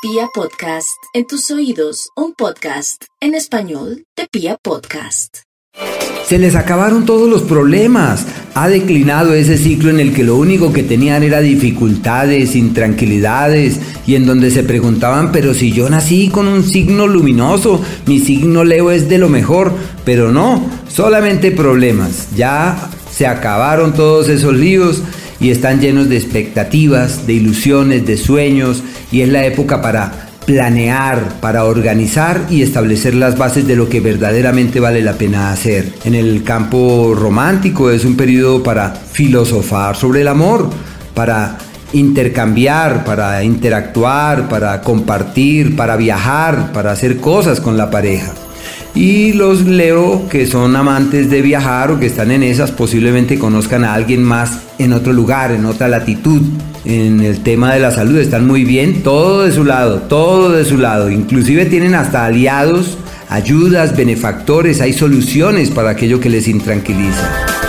Pia Podcast, en tus oídos, un podcast en español de Pia Podcast. Se les acabaron todos los problemas. Ha declinado ese ciclo en el que lo único que tenían era dificultades, intranquilidades y en donde se preguntaban, pero si yo nací con un signo luminoso, mi signo Leo es de lo mejor, pero no, solamente problemas. Ya se acabaron todos esos líos y están llenos de expectativas, de ilusiones, de sueños y es la época para planear, para organizar y establecer las bases de lo que verdaderamente vale la pena hacer. En el campo romántico es un periodo para filosofar sobre el amor, para intercambiar, para interactuar, para compartir, para viajar, para hacer cosas con la pareja. Y los leo que son amantes de viajar o que están en esas, posiblemente conozcan a alguien más en otro lugar, en otra latitud. En el tema de la salud están muy bien, todo de su lado, todo de su lado. Inclusive tienen hasta aliados, ayudas, benefactores, hay soluciones para aquello que les intranquiliza.